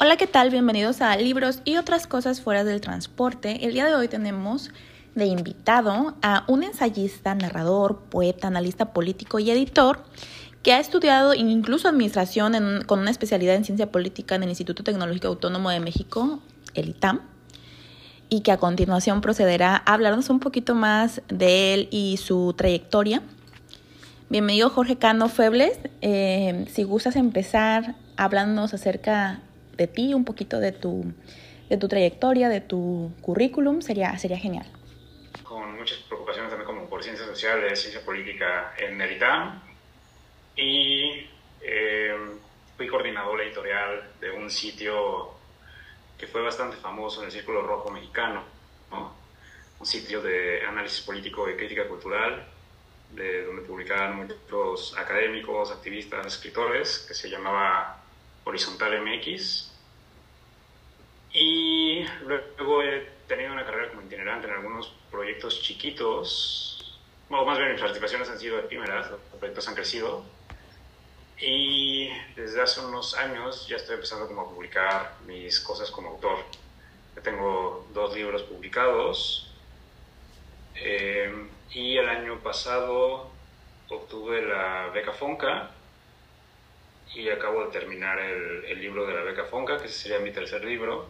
Hola, ¿qué tal? Bienvenidos a Libros y otras cosas fuera del transporte. El día de hoy tenemos de invitado a un ensayista, narrador, poeta, analista político y editor que ha estudiado incluso administración con una especialidad en ciencia política en el Instituto Tecnológico Autónomo de México, el ITAM, y que a continuación procederá a hablarnos un poquito más de él y su trayectoria. Bienvenido Jorge Cano Febles. Eh, si gustas empezar hablándonos acerca de ti, un poquito de tu, de tu trayectoria, de tu currículum, sería, sería genial. Con muchas preocupaciones también como por ciencias sociales, ciencia política en el ITAM y eh, fui coordinador editorial de un sitio que fue bastante famoso en el Círculo Rojo Mexicano, un sitio de análisis político y crítica cultural, de donde publicaban muchos académicos, activistas, escritores, que se llamaba Horizontal MX. Y luego he tenido una carrera como itinerante en algunos proyectos chiquitos, o más bien mis participaciones han sido efímeras, los proyectos han crecido. Y desde hace unos años ya estoy empezando como a publicar mis cosas como autor. Ya tengo dos libros publicados. Eh, y el año pasado obtuve la beca Fonca y acabo de terminar el, el, libro de la beca Fonca, que sería mi tercer libro,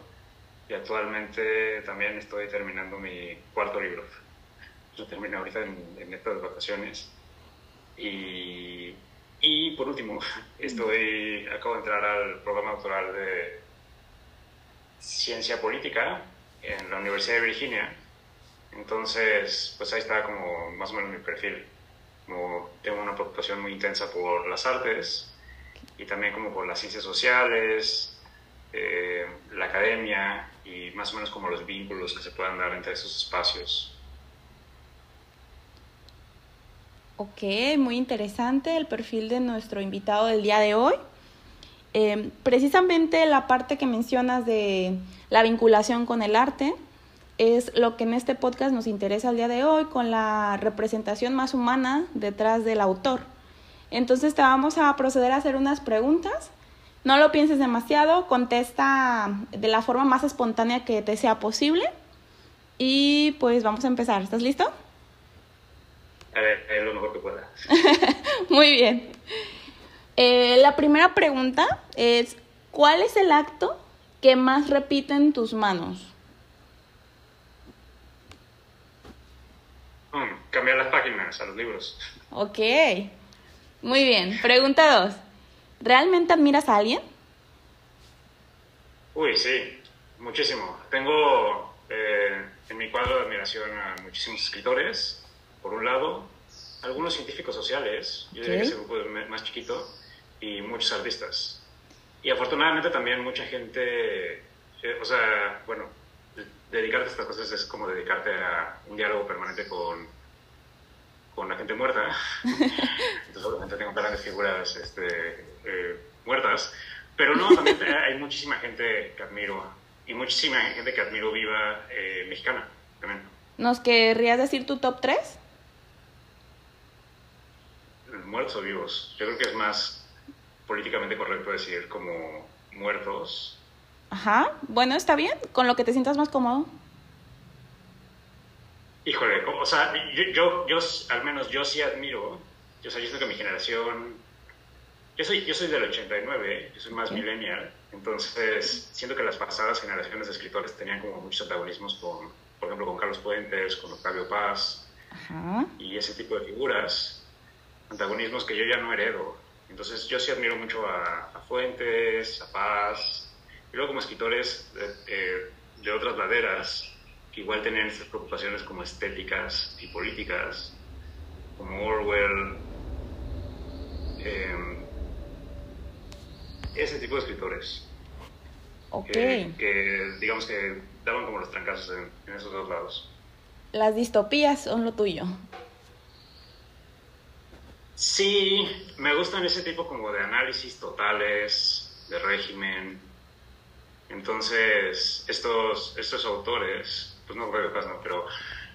y actualmente también estoy terminando mi cuarto libro. Lo terminé ahorita en, estas vacaciones. Y, y, por último, estoy, acabo de entrar al programa doctoral de Ciencia Política en la Universidad de Virginia. Entonces, pues ahí está como más o menos mi perfil. Tengo una preocupación muy intensa por las artes, y también como por las ciencias sociales, eh, la academia y más o menos como los vínculos que se puedan dar entre esos espacios. Ok, muy interesante el perfil de nuestro invitado del día de hoy. Eh, precisamente la parte que mencionas de la vinculación con el arte es lo que en este podcast nos interesa el día de hoy, con la representación más humana detrás del autor. Entonces te vamos a proceder a hacer unas preguntas. No lo pienses demasiado, contesta de la forma más espontánea que te sea posible. Y pues vamos a empezar. ¿Estás listo? A ver, es lo mejor que pueda. Muy bien. Eh, la primera pregunta es, ¿cuál es el acto que más repiten tus manos? Hmm, cambiar las páginas a los libros. Ok. Muy bien. Pregunta dos. ¿Realmente admiras a alguien? Uy, sí, muchísimo. Tengo eh, en mi cuadro de admiración a muchísimos escritores, por un lado, algunos científicos sociales, yo diría que es el grupo más chiquito, y muchos artistas. Y afortunadamente también mucha gente, eh, o sea, bueno, dedicarte a estas cosas es como dedicarte a un diálogo permanente con con la gente muerta. Entonces, obviamente tengo grandes figuras este, eh, muertas. Pero no, también hay muchísima gente que admiro. Y muchísima gente que admiro viva eh, mexicana también. ¿Nos querrías decir tu top 3? Muertos o vivos. Yo creo que es más políticamente correcto decir como muertos. Ajá. Bueno, está bien. Con lo que te sientas más cómodo. Híjole, o sea, yo, yo, yo, al menos yo sí admiro, yo, sé, yo siento que mi generación, yo soy, yo soy del 89, yo soy más millennial, entonces siento que las pasadas generaciones de escritores tenían como muchos antagonismos con, por ejemplo, con Carlos Fuentes, con Octavio Paz y ese tipo de figuras, antagonismos que yo ya no heredo. Entonces yo sí admiro mucho a, Fuentes, a Paz, y luego como escritores de, de otras laderas, que igual tenían estas preocupaciones como estéticas y políticas, como Orwell, eh, ese tipo de escritores. Ok. Que, digamos que daban como los trancazos en, en esos dos lados. Las distopías son lo tuyo. Sí, me gustan ese tipo como de análisis totales, de régimen. Entonces, estos, estos autores pues no que no, pero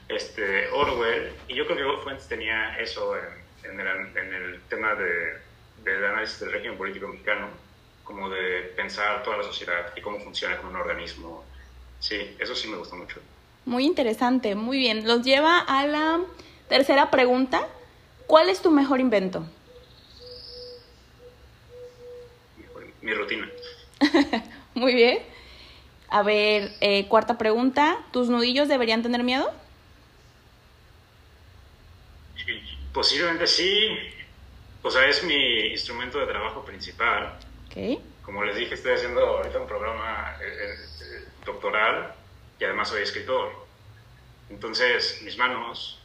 este, Orwell, y yo creo que Fuentes tenía eso en, en, el, en el, tema de, del análisis del régimen político mexicano, como de pensar toda la sociedad y cómo funciona como un organismo. Sí, eso sí me gusta mucho. Muy interesante, muy bien. Los lleva a la tercera pregunta. ¿Cuál es tu mejor invento? Mi rutina. muy bien. A ver, eh, cuarta pregunta. ¿Tus nudillos deberían tener miedo? Posiblemente sí. O sea, es mi instrumento de trabajo principal. Okay. Como les dije, estoy haciendo ahorita un programa eh, eh, doctoral y además soy escritor. Entonces, mis manos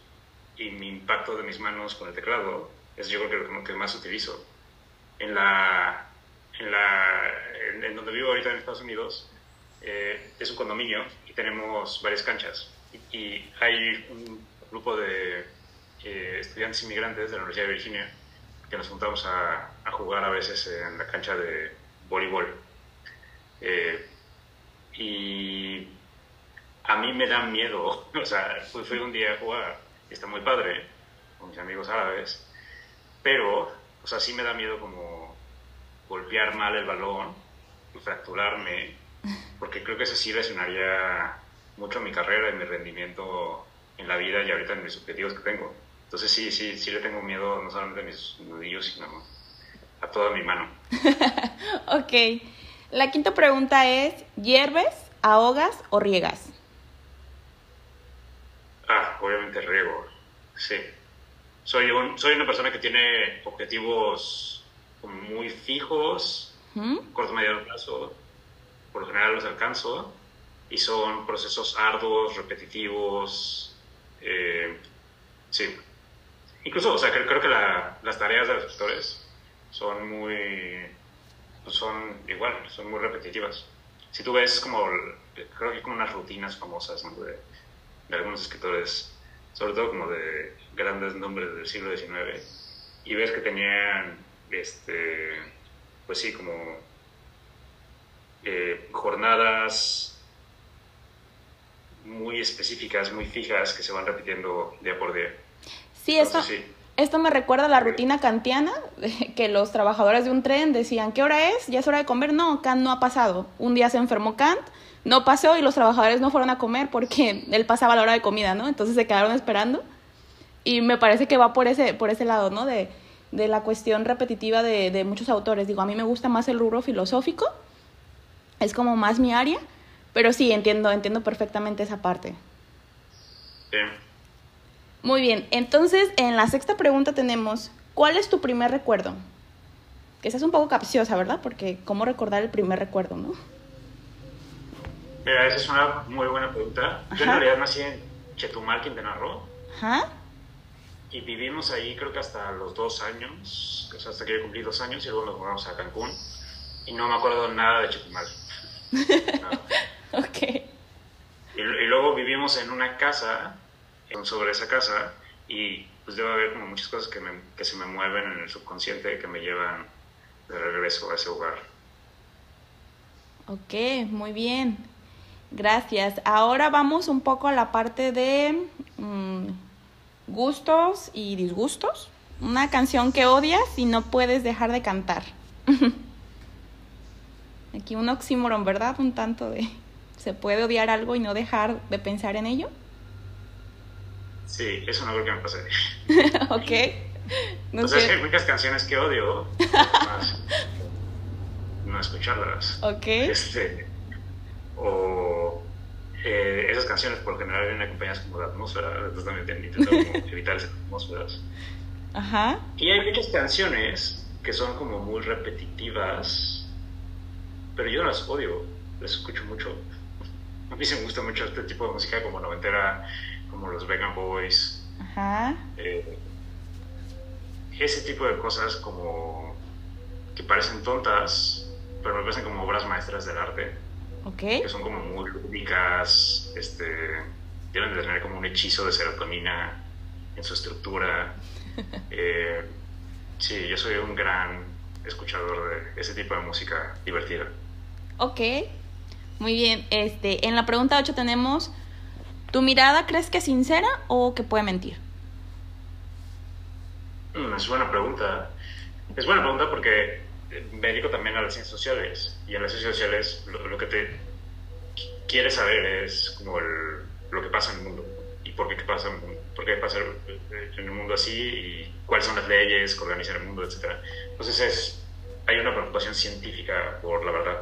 y mi impacto de mis manos con el teclado es yo creo que lo que más utilizo. En la, en, la, en, donde vivo ahorita en Estados Unidos eh, es un condominio y tenemos varias canchas. Y, hay un grupo de estudiantes inmigrantes de la Universidad de Virginia que nos juntamos a, a jugar a veces en la cancha de voleibol. Eh, y a mí me da miedo, o sea, fui, un día a jugar, y está muy padre, con mis amigos árabes, pero, o sea, sí me da miedo como golpear mal el balón y fracturarme, porque creo que eso sí lesionaría mucho mi carrera y mi rendimiento en la vida y ahorita en mis objetivos que tengo. Entonces sí, sí, sí le tengo miedo no solamente a mis nudillos, sino a toda mi mano. ok. La quinta pregunta es, ¿hierves, ahogas o riegas? Ah, obviamente riego, sí. Soy, un, soy una persona que tiene objetivos muy fijos, corto medio plazo, por lo general los alcanzo, y son procesos arduos, repetitivos, eh, sí, Incluso, o sea, creo, que las tareas de los gestores son muy, son igual, son muy repetitivas. Si tú ves como, creo que como unas rutinas famosas de, algunos escritores, sobre todo como de grandes nombres del siglo XIX, y ves que tenían, este, pues sí, como eh, jornadas muy específicas, muy fijas, que se van repitiendo día por día. Sí, esto, esto me recuerda a la rutina kantiana, que los trabajadores de un tren decían, ¿qué hora es? ¿Ya es hora de comer? No, Kant no ha pasado. Un día se enfermó Kant, no pasó y los trabajadores no fueron a comer porque él pasaba la hora de comida, ¿no? Entonces se quedaron esperando. Y me parece que va por ese, por ese lado, ¿no? De, de la cuestión repetitiva de, de muchos autores. Digo, a mí me gusta más el rubro filosófico, es como más mi área, pero sí, entiendo, entiendo perfectamente esa parte. Sí. Muy bien, entonces en la sexta pregunta tenemos, ¿cuál es tu primer recuerdo? Que esa es un poco capciosa, ¿verdad? Porque ¿cómo recordar el primer recuerdo, no? Mira, esa es una muy buena pregunta. Yo en realidad nací en Chetumal, Quintana Roo. Ajá. Y vivimos ahí creo que hasta los dos años, o sea, hasta que yo cumplí dos años y luego nos mudamos a Cancún. Y no me acuerdo nada de Chetumal. ok. y luego vivimos en una casa sobre esa casa y pues debe haber como muchas cosas que, me, que se me mueven en el subconsciente que me llevan de regreso a ese lugar. Ok, muy bien. Gracias. Ahora vamos un poco a la parte de mm, gustos y disgustos. Una canción que odias y no puedes dejar de cantar. Aquí un oxímoron, ¿verdad? Un tanto de... ¿Se puede odiar algo y no dejar de pensar en ello? Sí, eso no creo que me pase. ok. No sé. hay muchas canciones que odio, más no escucharlas. Ok. Este, o eh, esas canciones por lo general vienen acompañadas como de atmósfera, entonces también intento evitar esas atmósferas. Ajá. Y hay muchas canciones que son como muy repetitivas, pero yo no las odio, las escucho mucho. A mí sí me gusta mucho este tipo de música como noventera como los Vegan Boys. Ajá. Eh, ese tipo de cosas como que parecen tontas, pero me parecen como obras maestras del arte. Ok. Que son como muy lúdicas, este, deben de tener como un hechizo de serotonina en su estructura. Eh, sí, yo soy un gran escuchador de ese tipo de música divertida. Ok, muy bien. Este, en la pregunta 8 tenemos ¿Tu mirada crees que es sincera o que puede mentir? Mm, es buena pregunta. Es buena pregunta porque me dedico también a las ciencias sociales y en las ciencias sociales lo, que te quieres saber es como lo que pasa en el mundo y por qué pasa, por qué pasa en el mundo así y cuáles son las leyes que organizan el mundo, etc. Entonces es, hay una preocupación científica por la verdad.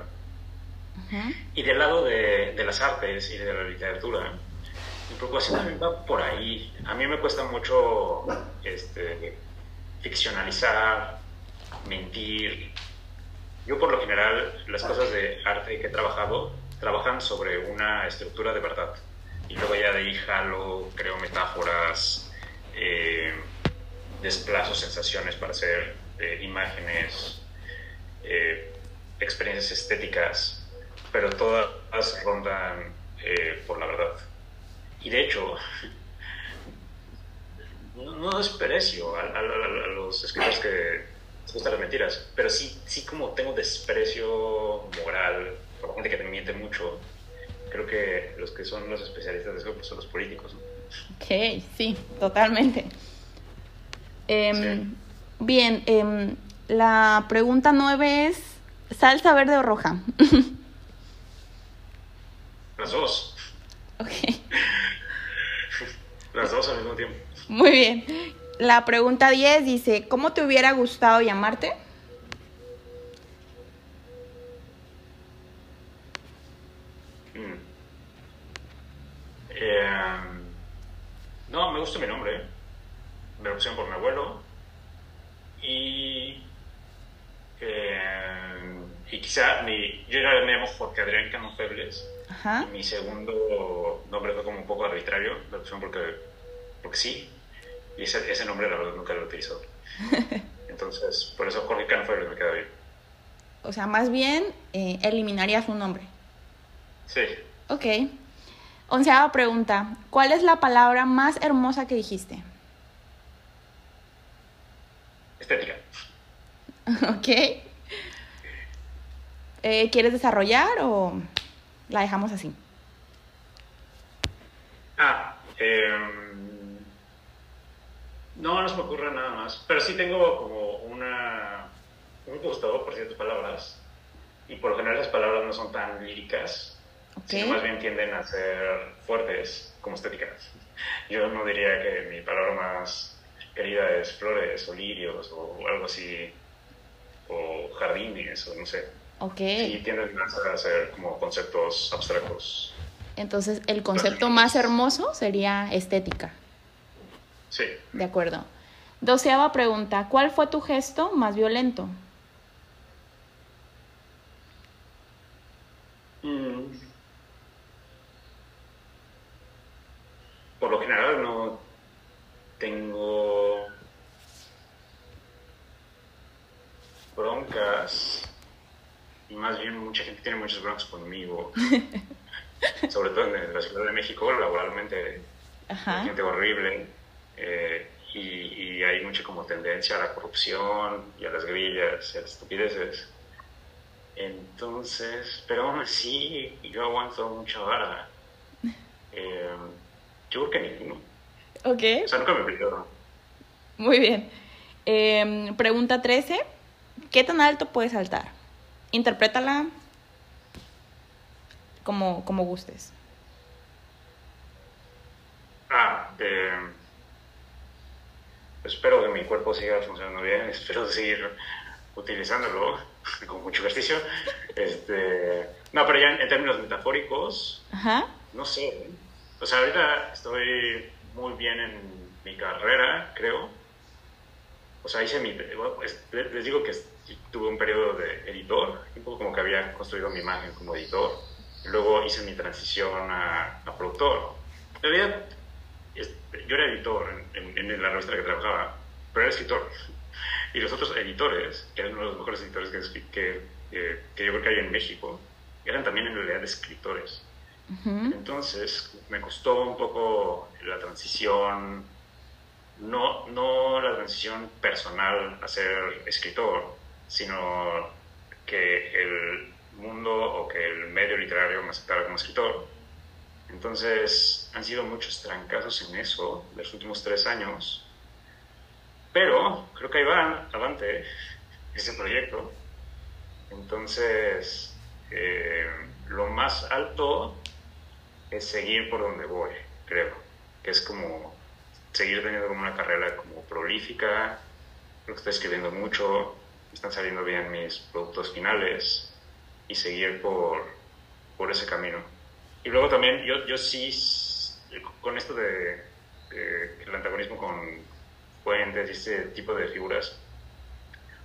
Y del lado de, de, las artes y de la literatura, mi preocupación también va por ahí. A mí me cuesta mucho este, ficcionalizar, mentir. Yo por lo general las cosas de arte que he trabajado trabajan sobre una estructura de verdad. Y luego ya de ahí jalo, creo metáforas, eh, desplazo sensaciones para hacer eh, imágenes, eh, experiencias estéticas, pero todas rondan por la verdad. Y de hecho, no, desprecio a, a los escritores que gustan las mentiras, pero sí, sí como tengo desprecio moral por gente que te miente mucho. Creo que los que son los especialistas de eso pues, son los políticos. Ok, sí, totalmente. Em, bien, em, la pregunta nueve es, ¿salsa verde o roja? Las dos. Ok. Las dos al mismo tiempo. Muy bien. La pregunta 10 dice, ¿cómo te hubiera gustado llamarte? Mm. Eh, no, me gusta mi nombre. Me lo pusieron por mi abuelo. Y, eh, y quizá mi, yo ya me llamo Jorge Adrián Cano Febles. Y mi segundo nombre fue como un poco arbitrario. Me lo pusieron porque, porque sí. Y ese, ese nombre la verdad nunca lo utilizó. Entonces, por eso Jorge Canfero me queda bien. O sea, más bien eh, eliminarías un nombre. Sí. Ok. Onceava pregunta. ¿Cuál es la palabra más hermosa que dijiste? Estética. ok. Eh, ¿Quieres desarrollar o la dejamos así? Ah, eh no, no se me ocurre nada más. Pero sí tengo como una, un gustado por ciertas palabras. Y por lo general las palabras no son tan líricas, sino más bien tienden a ser fuertes como estéticas. Yo no diría que mi palabra más querida es flores o lirios o algo así, o jardines o no sé. Ok. Sí, tienden a ser como conceptos abstractos. Entonces, el concepto más hermoso sería estética. Sí. De acuerdo. Doceava pregunta, ¿cuál fue tu gesto más violento? Mm. Por lo general no tengo broncas y más bien mucha gente tiene muchas broncas conmigo. Sobre todo en la Ciudad de México, laboralmente, gente horrible eh, y, hay mucha como tendencia a la corrupción y a las grillas y a las estupideces. Entonces, pero aún así, yo aguanto mucha vara. Eh, yo creo que ninguno. Ok. O sea, nunca me pidieron. Muy bien. Em, pregunta 13. ¿Qué tan alto puedes saltar? Interprétala como, como gustes. Ah, eh, espero que mi cuerpo siga funcionando bien, espero seguir utilizándolo con mucho ejercicio. Este, no, pero ya en, términos metafóricos, no sé. O sea, ahorita estoy muy bien en mi carrera, creo. O sea, hice mi... les digo que tuve un periodo de editor, un poco como que había construido mi imagen como editor. Luego hice mi transición a, a productor. En realidad, yo era editor en, la revista en la que trabajaba, pero era escritor. Y los otros editores, que eran uno de los mejores editores que, que, que, yo creo que hay en México, eran también en realidad escritores. Entonces me costó un poco la transición, no, no la transición personal a ser escritor, sino que el mundo o que el medio literario me aceptara como escritor entonces, han sido muchos trancazos en eso los últimos tres años. Pero creo que ahí va adelante ese proyecto. Entonces, eh, lo más alto es seguir por donde voy, creo, que es como seguir teniendo como una carrera como prolífica, lo que estoy escribiendo mucho, están saliendo bien mis productos finales y seguir por, por ese camino. Y luego también yo, yo sí, con esto de, el antagonismo con fuentes y este tipo de figuras,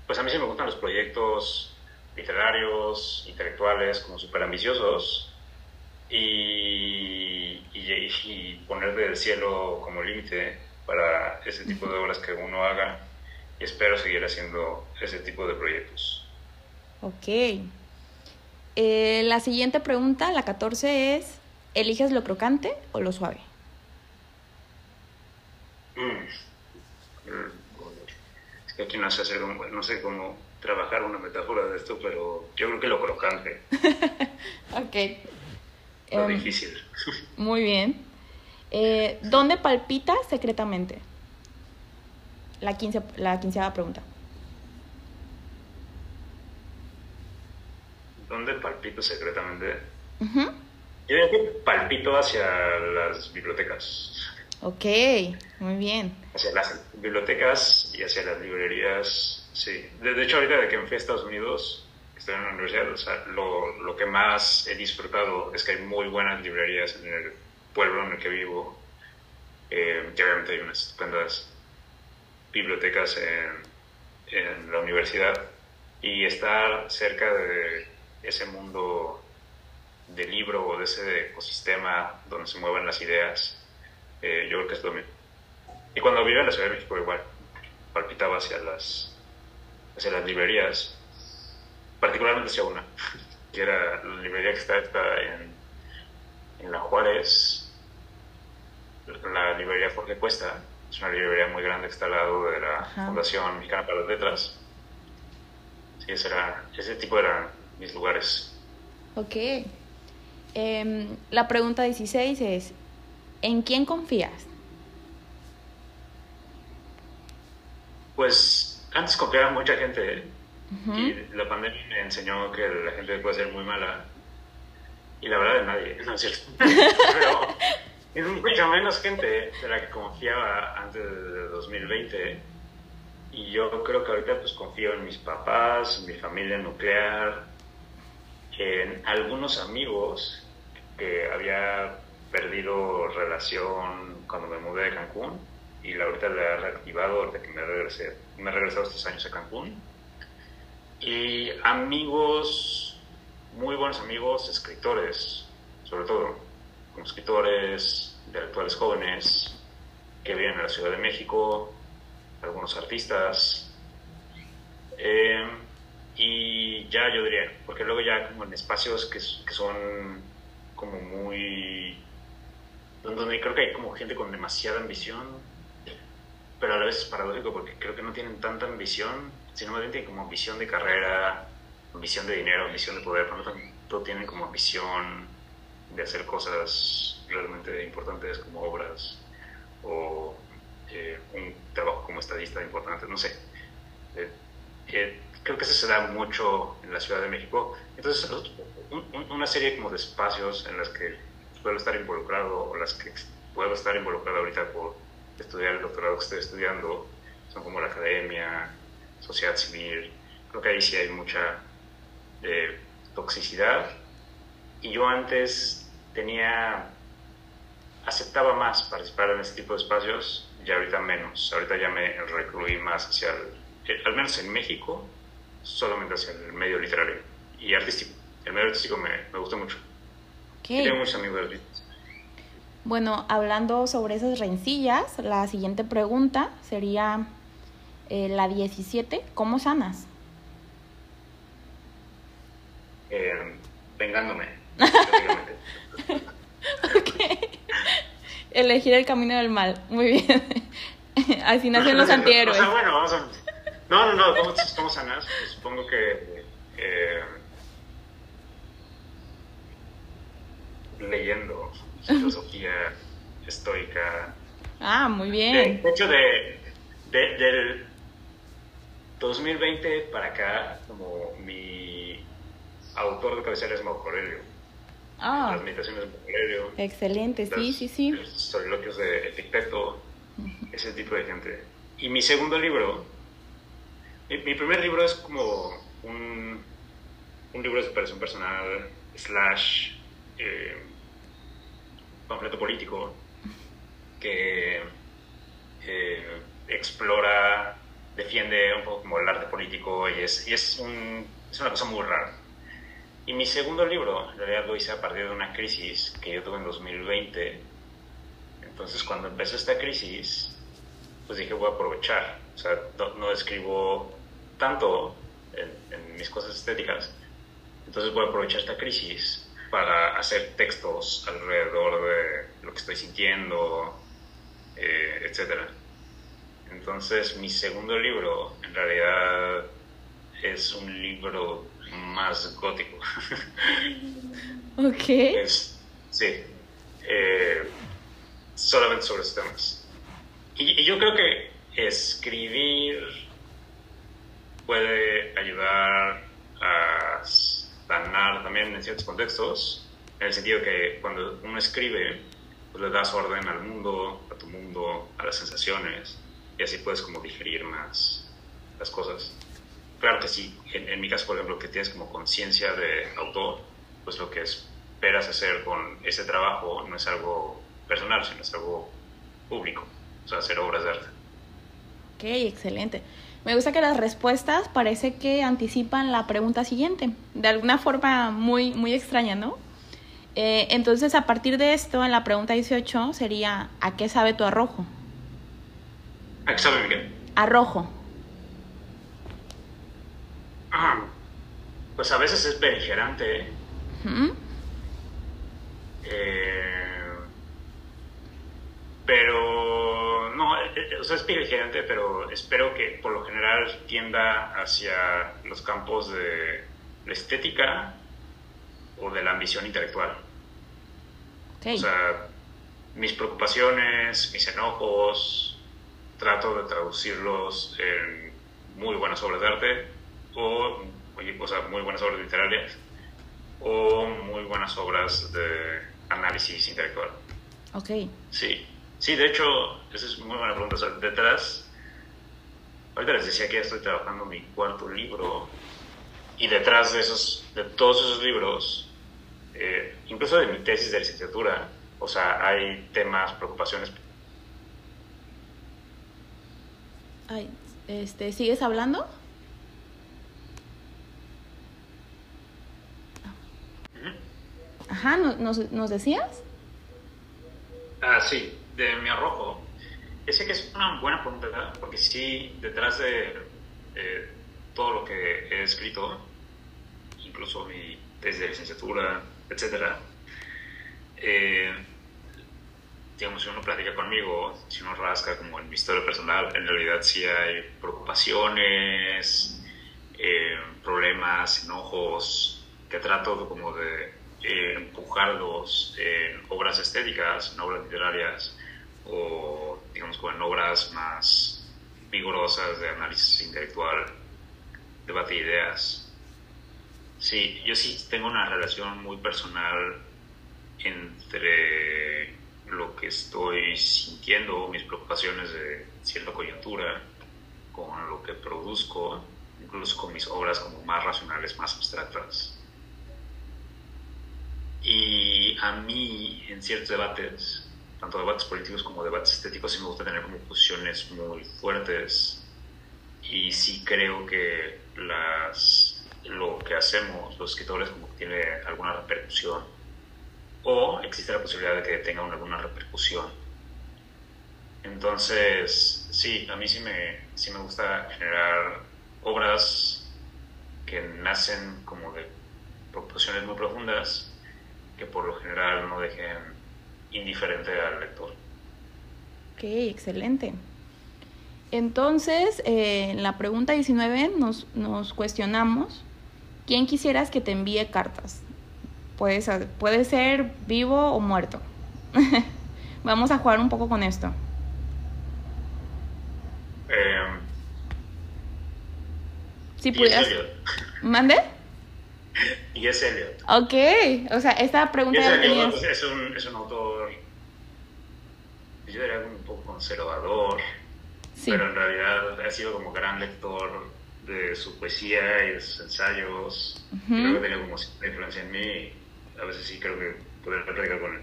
pues a mí sí me gustan los proyectos literarios, intelectuales, como súper ambiciosos y, y, y poner del cielo como límite para ese tipo de obras que uno haga y espero seguir haciendo ese tipo de proyectos. Ok. Eh, la siguiente pregunta, la 14, es, ¿eliges lo crocante o lo suave? Mm. Es que aquí no sé, hacer no sé cómo trabajar una metáfora de esto, pero yo creo que lo crocante. ok. Lo em, difícil. Muy bien. Eh, ¿Dónde palpita secretamente? La, quince, la quinceava pregunta. ¿Dónde palpito secretamente? Yo diría que palpito hacia las bibliotecas. Ok, muy bien. Hacia las bibliotecas y hacia las librerías, sí. De, hecho, ahorita de que a Estados Unidos, estoy en la universidad, lo, lo que más he disfrutado es que hay muy buenas librerías en el pueblo en el que vivo. Eh, obviamente hay unas estupendas bibliotecas en, en la universidad y estar cerca de ese mundo de libro o de ese ecosistema donde se mueven las ideas, eh, yo creo que es lo mismo. Y cuando vivía en la Ciudad de México igual, palpitaba hacia las, hacia las librerías, particularmente hacia una, que era la librería que está, en, en La Juárez, la librería Jorge Cuesta, es una librería muy grande que está al lado de la Fundación Mexicana para las Letras. Sí, ese, era, ese tipo eran mis lugares. Ok. Em, la pregunta 16 es, ¿en quién confías? Pues antes confiaba en mucha gente ¿eh? y la pandemia me enseñó que la gente puede ser muy mala y la verdad de nadie, no es cierto. Pero es mucho menos gente de la que confiaba antes de 2020. Y yo creo que ahorita pues confío en mis papás, en mi familia nuclear, en algunos amigos que había perdido relación cuando me mudé de Cancún y la ahorita le he reactivado desde que me regresé. Me he regresado estos años a Cancún. Y amigos, muy buenos amigos, escritores, sobre todo como escritores, intelectuales jóvenes que viven en la Ciudad de México, algunos artistas. Eh, y ya yo diría, porque luego ya como en espacios que, que son como muy... donde creo que hay como gente con demasiada ambición, pero a la vez es paradójico porque creo que no tienen tanta ambición, sino más bien tienen como ambición de carrera, ambición de dinero, ambición de poder, pero no tanto tienen como ambición de hacer cosas realmente importantes como obras o eh, un trabajo como estadista importante, no sé. Eh, eh, creo que eso se da mucho en la Ciudad de México. Entonces, una serie como de espacios en los que puedo estar involucrado o las que puedo estar involucrado ahorita por estudiar el doctorado que estoy estudiando son como la academia, sociedad civil. Creo que ahí sí hay mucha toxicidad. Y yo antes tenía, aceptaba más participar en este tipo de espacios y ahorita menos. Ahorita ya me recluí más hacia, el, eh, al menos en México, solamente hacia el medio literario y artístico. El medio artístico me, me gusta mucho. Tengo muchos amigos Bueno, hablando sobre esas rencillas, la siguiente pregunta sería eh, la 17, ¿cómo sanas? Eh, vengándome. ok. Elegir el camino del mal. Muy bien. Así nacen los antihéroes. O sea, bueno, vamos a... No, no, no. ¿Cómo, cómo sanas? Pues supongo que... Eh, leyendo filosofía estoica. Ah, muy bien. De, hecho, de, de, del 2020 para acá, como mi autor de cabecera es Marco Aurelio. Ah, Las meditaciones de Marco Aurelio. excelente, sí, sí, sí. Los soliloquios de Epicteto, ese tipo de gente. Y mi segundo libro, mi, mi primer libro es como un, un libro de superación personal, slash eh, panfleto político, que eh, explora, defiende un poco como el arte político y es, es, un- una cosa muy rara. Y mi segundo libro, en realidad lo hice a partir de una crisis que yo tuve en 2020. Entonces, cuando empezó esta crisis, pues dije, voy a aprovechar. O sea, no escribo tanto en, en mis cosas estéticas. Entonces, voy a aprovechar esta crisis para hacer textos alrededor de lo que estoy sintiendo, eh, etc. Entonces, mi segundo libro, en realidad, es un libro más gótico. Ok. Es, sí, eh, solamente sobre esos temas. Y, y yo creo que escribir puede ayudar a sanar también en ciertos contextos, en el sentido que cuando uno escribe, pues le das orden al mundo, a tu mundo, a las sensaciones, y así puedes como digerir más las cosas. Claro que sí, en, en mi caso, por ejemplo, que tienes como conciencia de autor, pues lo que esperas hacer con ese trabajo no es algo personal, sino es algo público, o sea, hacer obras de arte. Ok, excelente. Me gusta que las respuestas parece que anticipan la pregunta siguiente, de alguna forma muy, muy extraña, ¿no? Eh, entonces, a partir de esto, en la pregunta 18 sería, ¿a qué sabe tu arrojo? ¿A qué sabe Miguel? Arrojo. Ah, pues a veces es beligerante, Ujú. eh, pero no, eh, eh, o sea, es beligerante, pero espero que por lo general tienda hacia los campos de la estética o de la ambición intelectual. Ok. O sea, mis preocupaciones, mis enojos, trato de traducirlos en muy buenas obras de arte o, o sea, muy buenas obras literarias o muy buenas obras de análisis intelectual. ok. Sí, sí, de hecho, esa es muy buena pregunta. O sea, detrás, ahorita les decía que ya estoy trabajando mi cuarto libro y detrás de esos, de todos esos libros, eh, incluso de mi tesis de licenciatura, o sea, hay temas, preocupaciones. Ay, este, ¿Sigues hablando? Ajá, ¿no- ¿nos, nos decías? Ah, sí, de mi arrojo. Ese que es una buena pregunta, porque sí, detrás de todo lo que he escrito, incluso mi tesis de licenciatura, etcétera, eh, digamos, si uno platica conmigo, si uno rasca como en mi historia personal, en realidad sí hay preocupaciones, eh, problemas, enojos, que trato como de eh, empujarlos en obras estéticas, en obras literarias, o digamos como en obras más vigorosas de análisis intelectual, debate de ideas. Sí, yo sí tengo una relación muy personal entre lo que estoy sintiendo, mis preocupaciones de cierta coyuntura, con lo que produzco, incluso con mis obras como más racionales, más abstractas. Y a mí, en ciertos debates, tanto debates políticos como debates estéticos, sí me gusta tener como posiciones muy fuertes. Y sí creo que las, lo que hacemos, los escritores, como que tiene alguna repercusión. O existe la posibilidad de que tenga una- alguna repercusión. Entonces, sí, a mí sí me, sí me gusta generar obras que nacen como de proporciones muy profundas que por lo general no dejen indiferente al lector. Ok, excelente. Entonces, eh, en la pregunta 19 nos, nos cuestionamos, ¿quién quisieras que te envíe cartas? Puede ser, puede ser vivo o muerto. Vamos a jugar un poco con esto. Eh, Si pudieras... ¿Mande? Y T.S. Eliot. Ok, o sea, esta pregunta Eliot tenías. es un, es un autor, yo diría un poco conservador, Sí. pero en realidad ha sido como gran lector de su poesía y de sus ensayos. Creo que tenía como cierta influencia en mí. A veces sí creo que podría platicar con él.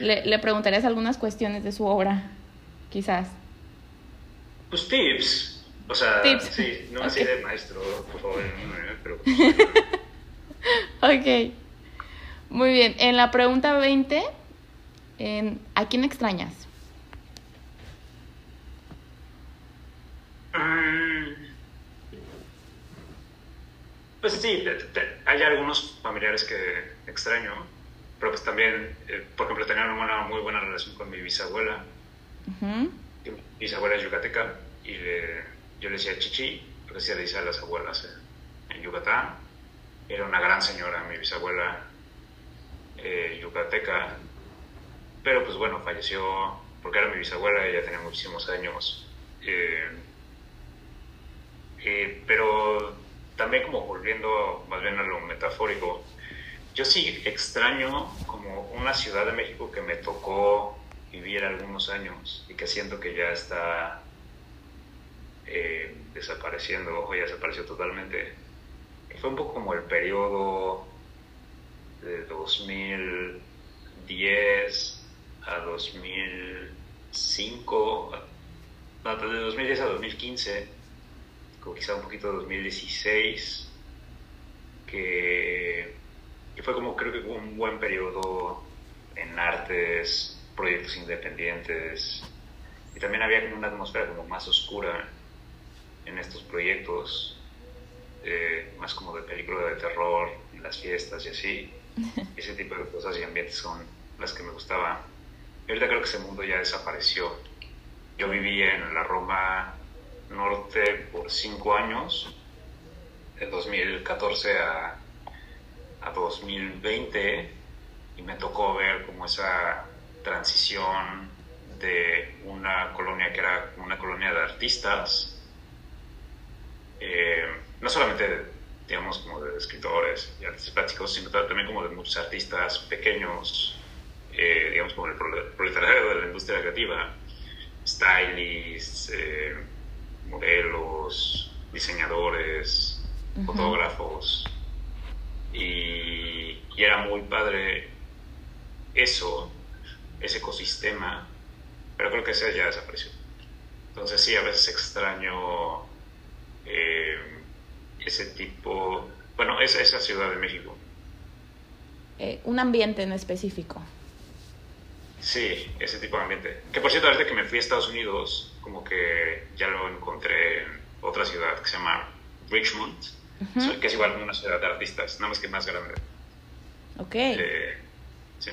Le, le preguntarías algunas cuestiones de su obra, quizás. Pues tips. O sea, Tips. sí, no así de maestro, por favor, eh, pero Ok. Muy bien. En la pregunta 20, en, ¿a quién extrañas? Mm. Pues sí, te- te- hay algunos familiares que extraño, pero pues también, eh, por ejemplo, tenía una muy buena relación con mi bisabuela. Mi bisabuela es yucateca y le- yo le decía chichi, porque así se le dice a las abuelas eh, en Yucatán. Era una gran señora, mi bisabuela eh, yucateca, pero pues bueno, falleció porque era mi bisabuela, ella tenía muchísimos años. eh, eh, pero también como volviendo más bien a lo metafórico, yo sí extraño como una ciudad de México que me tocó vivir algunos años y que siento que ya está desapareciendo o ya desapareció totalmente. Fue un poco como el periodo de 2010 a 2005, no, de 2010 a 2015, como quizá un poquito de 2016, que, que fue como creo que un buen periodo en artes, proyectos independientes, y también había como una atmósfera como más oscura en estos proyectos, eh, más como de película de terror, en las fiestas y así. Ese tipo de cosas y ambientes son las que me gustaban. Y ahorita creo que ese mundo ya desapareció. Yo viví en la Roma Norte por cinco años, de 2014 a, a 2020, y me tocó ver como esa transición de una colonia que era una colonia de artistas, eh, no solamente, digamos, como de escritores y artistas plásticos, sino también como de muchos artistas pequeños, eh, digamos, como el prole- proletariado de la industria creativa, stylists, eh, modelos, diseñadores, fotógrafos, y, y era muy padre eso, ese ecosistema, pero creo que ese ya desapareció. Entonces sí, a veces extraño eh, ese tipo, bueno, esa, esa Ciudad de México. Eh, un ambiente en específico. Sí, ese tipo de ambiente. Que por cierto, ahorita que me fui a Estados Unidos, como que ya lo encontré en otra ciudad que se llama Richmond, que es igual una ciudad de artistas, nada más que más grande. Ok. Eh, sí.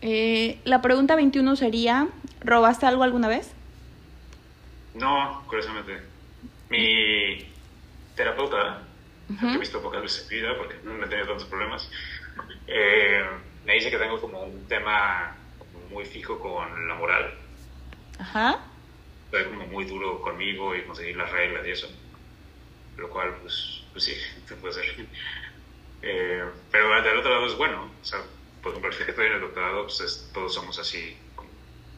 Eh, la pregunta 21 sería, ¿robaste algo alguna vez? No, curiosamente. Mi terapeuta, Ujú. que he visto pocas veces en mi vida porque no he tenido tantos problemas, eh, me dice que tengo como un tema muy fijo con la moral. Ajá. Soy como muy duro conmigo y conseguir las reglas y eso. Lo cual, pues, pues sí, se puede ser. Eh, pero del otro lado es bueno. O sea, por ejemplo, el que estoy en el doctorado, pues es- todos somos así,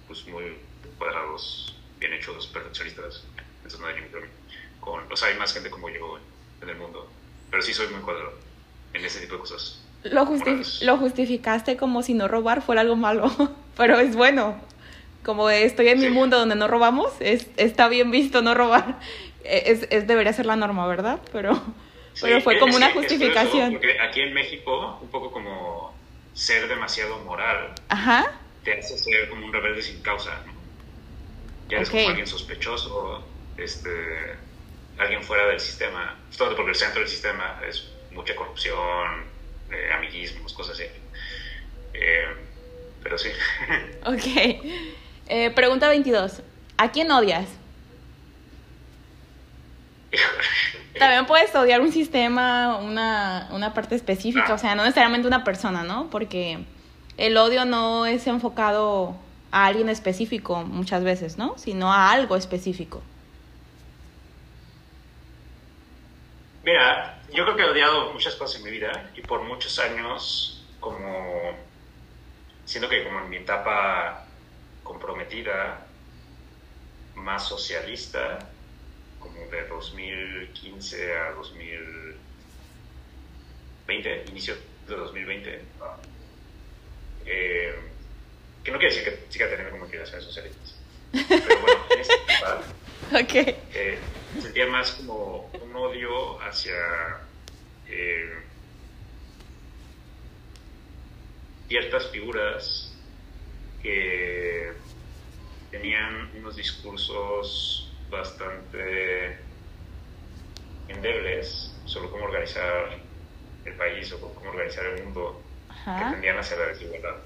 pues muy cuadrados, bien hechos, perfeccionistas. Entonces no hay ningún problema. Con, o sea, hay más gente como yo en el mundo. Pero sí soy muy cuadrado en ese tipo de cosas. Lo, justificaste como si no robar fuera algo malo, pero es bueno. Como estoy en mi mundo donde no robamos, es, está bien visto no robar. Es, es- debería ser la norma, ¿verdad? Pero, Sí, pero fue es- como una justificación. porque aquí en México, un poco como ser demasiado moral Ajá. te hace ser como un rebelde sin causa, ¿no? Ya eres como alguien sospechoso, este, alguien fuera del sistema, todo porque el centro del sistema es mucha corrupción, eh, amiguismos, cosas así. Eh, pero sí. Ok. Eh, pregunta 22. ¿A quién odias? También puedes odiar un sistema, una, una parte específica, Ah. o sea, no necesariamente una persona, ¿no? Porque el odio no es enfocado a alguien específico muchas veces, ¿no? Sino a algo específico. Mira, yo creo que he odiado muchas cosas en mi vida y por muchos años como siento que como en mi etapa comprometida más socialista como de 2015 a 2020 inicio de 2020 eh, que no quiere decir que siga teniendo como inclinaciones socialistas pero bueno en esta etapa Ok. eh, sentía más como un odio hacia eh, ciertas figuras que tenían unos discursos bastante endebles sobre cómo organizar el país o cómo organizar el mundo que tendían hacia la desigualdad.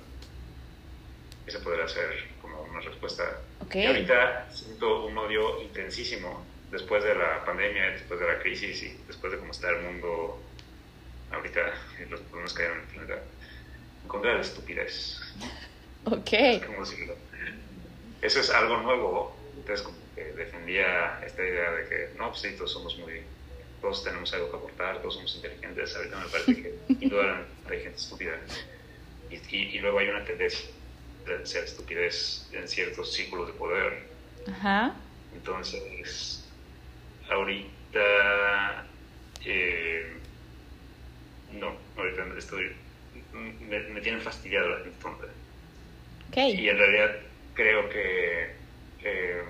Esa podría ser como una respuesta. Y ahorita siento un odio intensísimo después de la pandemia, después de la crisis y después de cómo está el mundo ahorita, y los problemas que hay en el planeta, en contra de la estupidez. Ok. ¿Cómo decirlo? Eso es algo nuevo. Entonces, como que defendía esta idea de que no, pues sí, todos somos muy. Todos tenemos algo que aportar, todos somos inteligentes. Ahorita me parece que indudablemente hay gente estúpida. Y, y, y luego hay una tendencia de ser estupidez en ciertos círculos de poder. Ajá. Entonces, ahorita. eh, no, ahorita estoy. Me, me tienen fastidiado la gente tonta. Y en realidad creo que eh,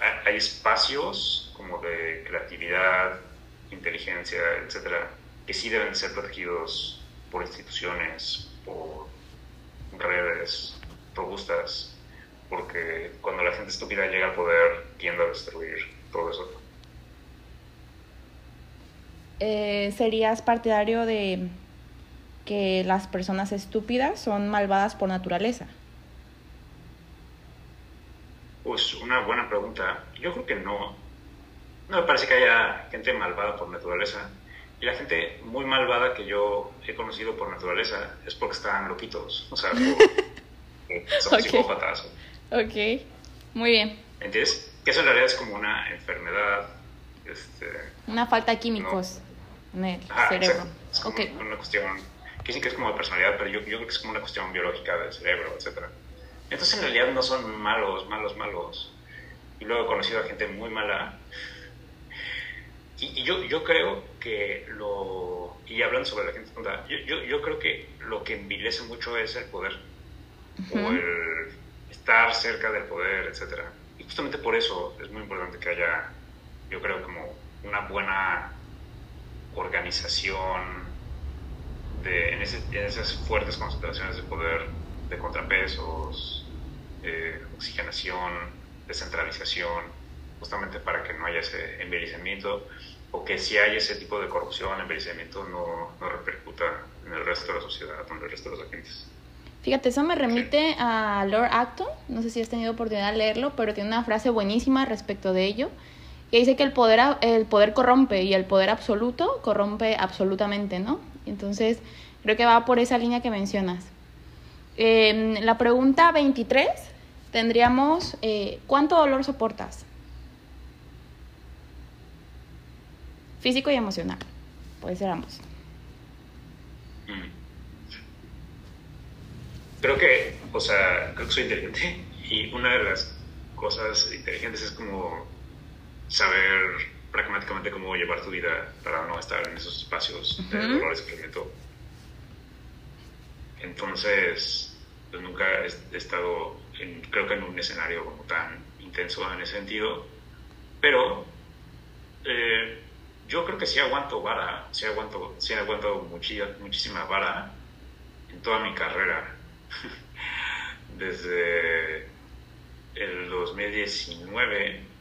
ha- hay espacios como de creatividad, inteligencia, etcétera, que sí deben ser protegidos por instituciones, por redes robustas, porque cuando la gente estúpida llega al poder tiende a destruir eso. Eh, ¿Serías partidario de que las personas estúpidas son malvadas por naturaleza? Pues una buena pregunta. Yo creo que no. No me parece que haya gente malvada por naturaleza. Y la gente muy malvada que yo he conocido por naturaleza es porque están loquitos. O sea, son Ok. psicópatas. Ok. Muy bien. ¿Entiendes? Que eso en realidad es como una enfermedad. Este, Una falta de químicos en el ajá, cerebro. Es como una cuestión. Que dicen que es como de personalidad, pero yo, yo creo que es como una cuestión biológica del cerebro, etc. Entonces en realidad no son malos, malos, malos. Y luego he conocido a gente muy mala. Y, y yo, yo creo que lo. Y hablando sobre la gente tonta, yo, yo, yo creo que lo que envilece mucho es el poder. O el estar cerca del poder, etc. Justamente por eso es muy importante que haya, yo creo, como una buena organización de, en, esas fuertes concentraciones de poder, de contrapesos, eh, oxigenación, descentralización, justamente para que no haya ese envejecimiento o que si hay ese tipo de corrupción, envejecimiento, no, no repercuta en el resto de la sociedad en el resto de los agentes. Fíjate, eso me remite a Lord Acton. No sé si has tenido oportunidad de leerlo, pero tiene una frase buenísima respecto de ello. Que dice que el poder, el poder corrompe y el poder absoluto corrompe absolutamente, ¿no? Entonces, creo que va por esa línea que mencionas. En la pregunta 23 tendríamos, eh, ¿cuánto dolor soportas? Físico y emocional. Puede ser ambos. Mm. Creo que, o sea, creo que soy inteligente y una de las cosas inteligentes es como saber pragmáticamente cómo llevar tu vida para no estar en esos espacios de dolor y sufrimiento. Entonces, pues nunca he estado, en- creo que en un escenario como tan intenso en ese sentido, pero eh, yo creo que sí aguanto vara, sí aguanto, sí aguanto muchísima vara en toda mi carrera. Desde el 2019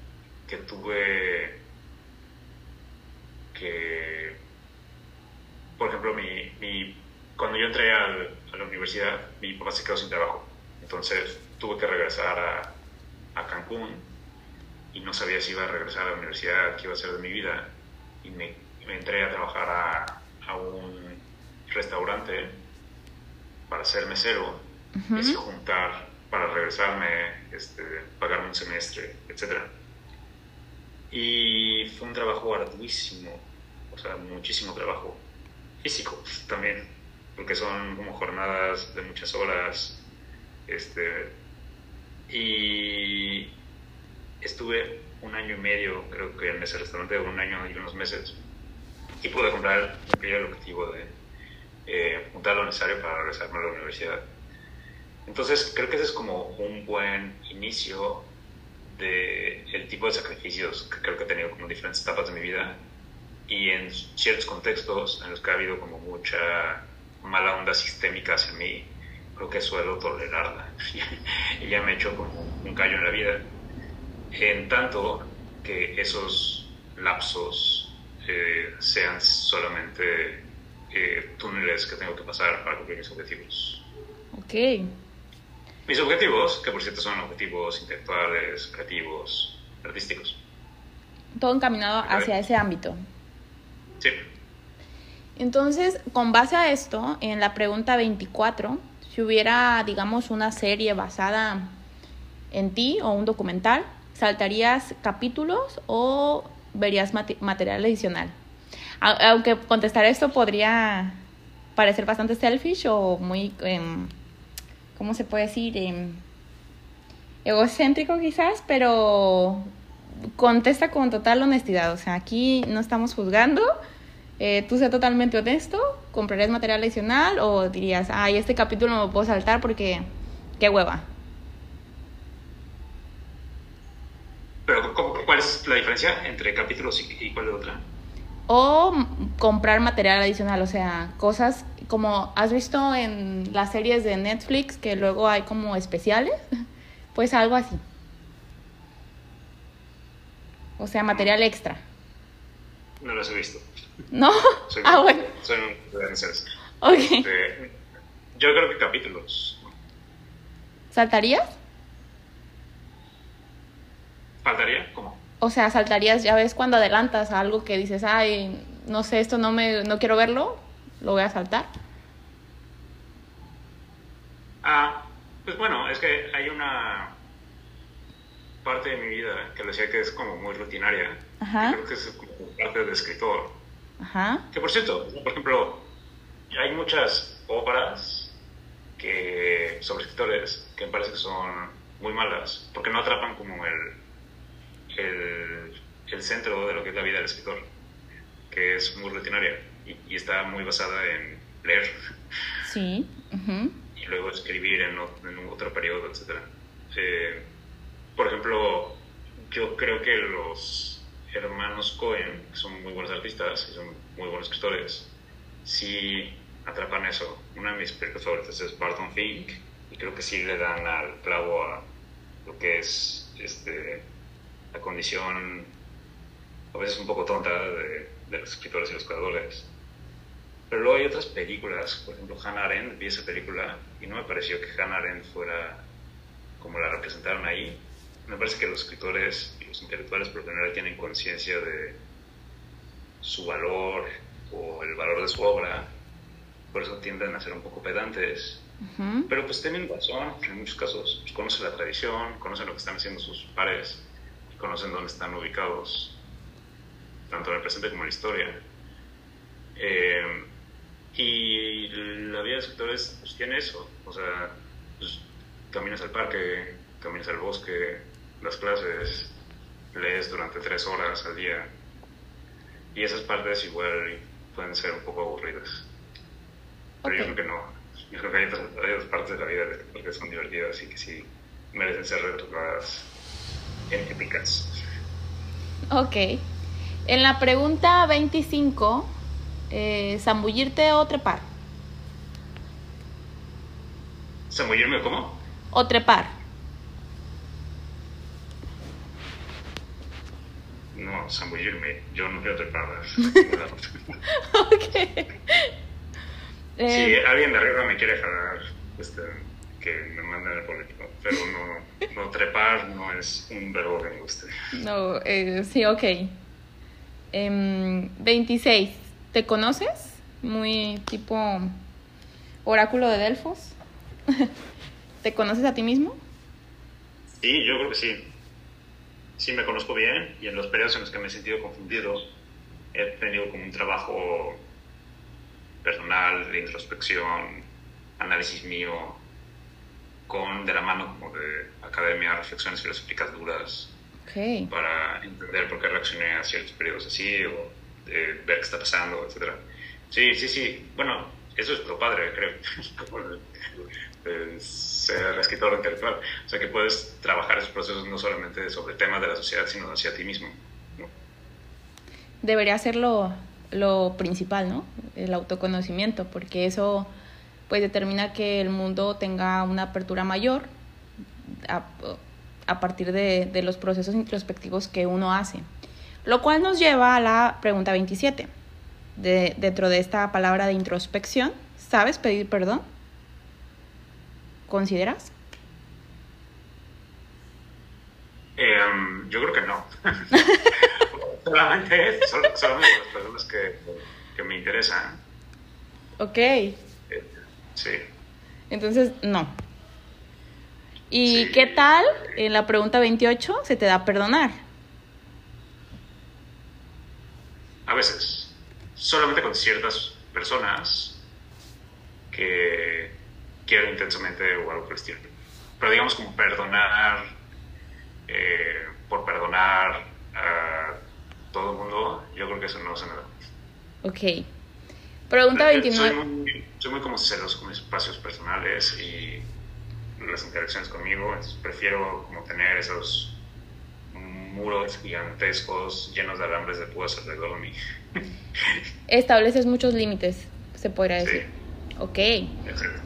que tuve que, por ejemplo, mi, mi- cuando yo entré al- a la universidad, mi papá se quedó sin trabajo. Entonces tuve que regresar a, a Cancún y no sabía si iba a regresar a la universidad, qué iba a hacer de mi vida. Y me, me entré a trabajar a, a un restaurante para ser mesero Ujú. y así juntar para regresarme, este, pagarme un semestre, etc. Y fue un trabajo arduísimo, o sea, muchísimo trabajo físico también, porque son como jornadas de muchas horas, este, y estuve un año y medio, creo que en ese restaurante, un año y unos meses, y pude comprar, el objetivo de eh, juntar lo necesario para regresarme a la universidad. Entonces, creo que ese es como un buen inicio de el tipo de sacrificios que creo que he tenido como en diferentes etapas de mi vida y en ciertos contextos en los que ha habido como mucha mala onda sistémica hacia mí, creo que suelo tolerarla y ya me he hecho como un callo en la vida. En tanto que esos lapsos eh, sean solamente eh, túneles que tengo que pasar para cumplir mis objetivos. Ok. Mis objetivos, que por cierto son objetivos intelectuales, creativos, artísticos. Todo encaminado hacia ese ámbito. Sí. Entonces, con base a esto, en la pregunta 24, si hubiera, digamos, una serie basada en ti o un documental, ¿saltarías capítulos o verías material adicional? Aunque contestar esto podría parecer bastante selfish o muy, em, ¿cómo se puede decir? Em, egocéntrico quizás, pero contesta con total honestidad. O sea, aquí no estamos juzgando. Eh, tú sé totalmente honesto, ¿comprarías material adicional o dirías, ay, este capítulo no lo puedo saltar porque qué hueva? Pero, ¿cuál es la diferencia entre capítulos y, y cuál es otra? O comprar material adicional, o sea, cosas como has visto en las series de Netflix que luego hay como especiales, pues algo así. O sea, material extra. No los he visto. ¿No? ah, bueno. Soy un Ok. Este, yo creo que capítulos. ¿Saltarías? ¿Faltaría? ¿Cómo? O sea, saltarías, ya ves cuando adelantas a algo que dices, ay, no sé, esto no me, no quiero verlo, lo voy a saltar. Ah, pues bueno, es que hay una parte de mi vida que lo decía que es como muy rutinaria. Ajá. Creo que es como parte del escritor. Ajá. Que por cierto, por ejemplo, hay muchas obras que, sobre escritores que me parece que son muy malas, porque no atrapan como el, el, el centro de lo que es la vida del escritor, que es muy rutinaria y, está muy basada en leer. Sí. Y luego escribir en, en otro periodo, etc. Eh, por ejemplo, yo creo que los hermanos Cohen, que son muy buenos artistas y son muy buenos escritores, sí atrapan eso. Una de mis películas favoritas es Barton Fink y creo que sí le dan al clavo a lo que es este, la condición a veces un poco tonta de, los escritores y los creadores. Pero luego hay otras películas, por ejemplo Hannah Arendt, vi esa película y no me pareció que Hannah Arendt fuera como la representaron ahí. Me parece que los escritores y los intelectuales por lo general tienen conciencia de su valor o el valor de su obra, por eso tienden a ser un poco pedantes. Pero pues tienen razón en muchos casos. Pues, conocen la tradición, conocen lo que están haciendo sus pares, conocen dónde están ubicados, tanto en el presente como en la historia. Eh, y la vida de escritores pues, tiene eso, o sea, pues, caminas al parque, caminas al bosque, las clases, lees durante tres horas al día, y esas partes igual pueden ser un poco aburridas. Pero yo creo que no, yo creo que hay otras, partes de la vida que son divertidas y que sí merecen ser retratadas épicas. Ok. En la pregunta 25, eh, ¿zambullirte o trepar? ¿Zambullirme cómo? O trepar. No, zambullirme. Yo no quiero trepar. ok. Si eh, alguien de arriba me quiere jalar, este, que me manden el político. Pero no, no, trepar no es un verbo que me guste. No, eh, sí, ok. 26. Em, ¿Te conoces? Muy tipo oráculo de Delfos. ¿Te conoces a ti mismo? Sí, yo creo que sí. Sí, me conozco bien y en los periodos en los que me he sentido confundido, he tenido como un trabajo personal de introspección, análisis mío, con de la mano como de academia, reflexiones filosóficas duras, para entender por qué reaccioné a ciertos periodos así o ver qué está pasando, etc. Sí, sí, sí. Bueno, eso es lo padre, creo. ser escritor intelectual. O sea, que puedes trabajar esos procesos no solamente sobre temas de la sociedad, sino hacia ti mismo. Debería ser lo, lo principal, ¿no? El autoconocimiento, porque eso pues determina que el mundo tenga una apertura mayor a, a partir de, de, los procesos introspectivos que uno hace. Lo cual nos lleva a la pregunta 27. De, dentro de esta palabra de introspección, ¿sabes pedir perdón? ¿Consideras? Em, yo creo que no. solamente, solamente las personas que, que, me interesan. Ok. Eh, sí. Entonces, no. ¿Y qué tal en la pregunta 28 se te da perdonar? A veces. Solamente con ciertas personas que quiero intensamente o algo por el estilo. Pero digamos como perdonar, eh, por perdonar a todo el mundo, yo creo que eso no se me da. Ok. Pregunta 29. Soy muy, soy muy como celoso con mis espacios personales y las interacciones conmigo, entonces prefiero como tener esos muros gigantescos llenos de alambres de púas alrededor de mí. Estableces muchos límites, se podría decir. Sí. Ok. Exacto.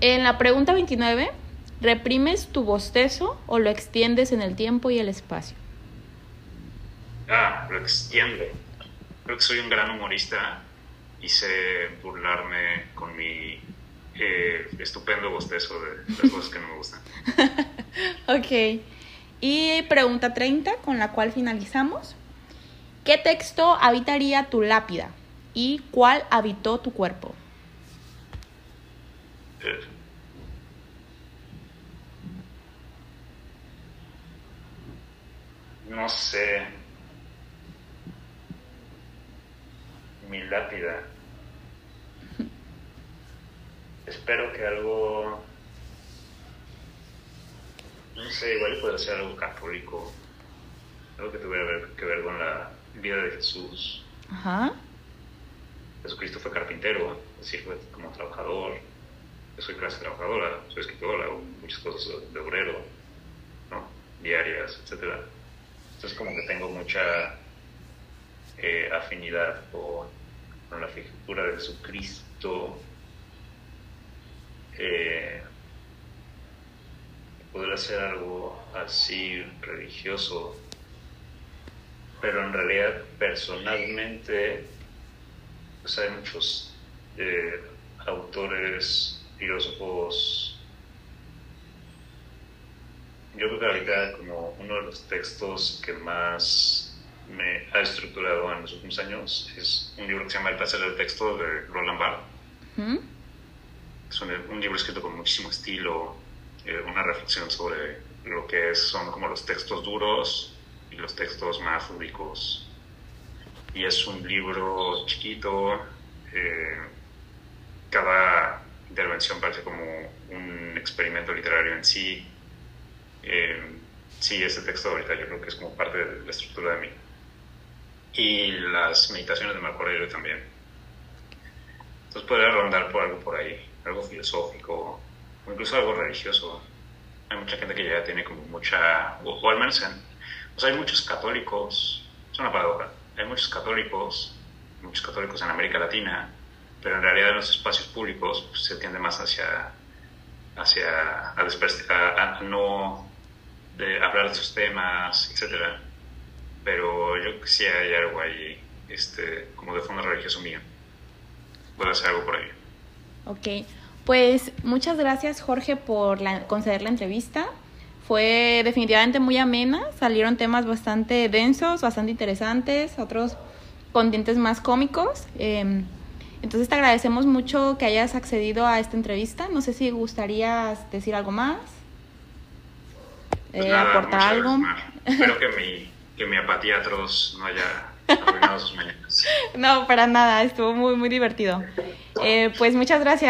En la pregunta 29, ¿reprimes tu bostezo o lo extiendes en el tiempo y el espacio? Ah, lo extiendo. Creo que soy un gran humorista y sé burlarme con mi eh, estupendo bostezo de las cosas que no me gustan. ok. Y pregunta 30, con la cual finalizamos. ¿Qué texto habitaría tu lápida? ¿Y cuál habitó tu cuerpo? No sé. Mi lápida. Espero que algo. No sé, igual puede ser algo católico. Algo que tuviera que ver con la vida de Jesús. Ajá. Jesucristo fue carpintero, es decir, fue como trabajador yo soy clase trabajadora, soy escritora, hago muchas cosas de obrero, ¿no? diarias, etc. Entonces como que tengo mucha eh, afinidad con, con, la figura de Jesucristo. Eh, podría ser algo así religioso, pero en realidad personalmente pues hay muchos eh, autores filósofos, yo creo que ahorita como uno de los textos que más me ha estructurado en los últimos años es un libro que se llama El placer del texto de Roland Barthes. Es un, libro escrito con muchísimo estilo, eh, una reflexión sobre lo que es, son como los textos duros y los textos más lúdicos. Y es un libro chiquito, eh, cada intervención parece como un experimento literario en sí. Eh, sí, ese texto ahorita yo creo que es como parte de la estructura de mí. Y las meditaciones de Marco Aurelio también. Entonces podría rondar por algo por ahí, algo filosófico o incluso algo religioso. Hay mucha gente que ya tiene como mucha, o, al menos en, o sea, hay muchos católicos, es una paradoja, hay muchos católicos, muchos católicos en América Latina pero en realidad en los espacios públicos pues, se tiende más hacia, hacia a, no de hablar de esos temas, etcétera. Pero yo sí hay algo ahí, este, como de fondo religioso mío. Puedo hacer algo por ahí. Ok, pues muchas gracias Jorge por conceder la entrevista. Fue definitivamente muy amena, salieron temas bastante densos, bastante interesantes, otros con dientes más cómicos. Eh, entonces te agradecemos mucho que hayas accedido a esta entrevista. No sé si gustarías decir algo más, pues eh, aportar algo. Espero que mi, que mi apatía atroz no haya arruinado sus mañanas. No, para nada, estuvo muy, muy divertido. Eh, pues muchas gracias.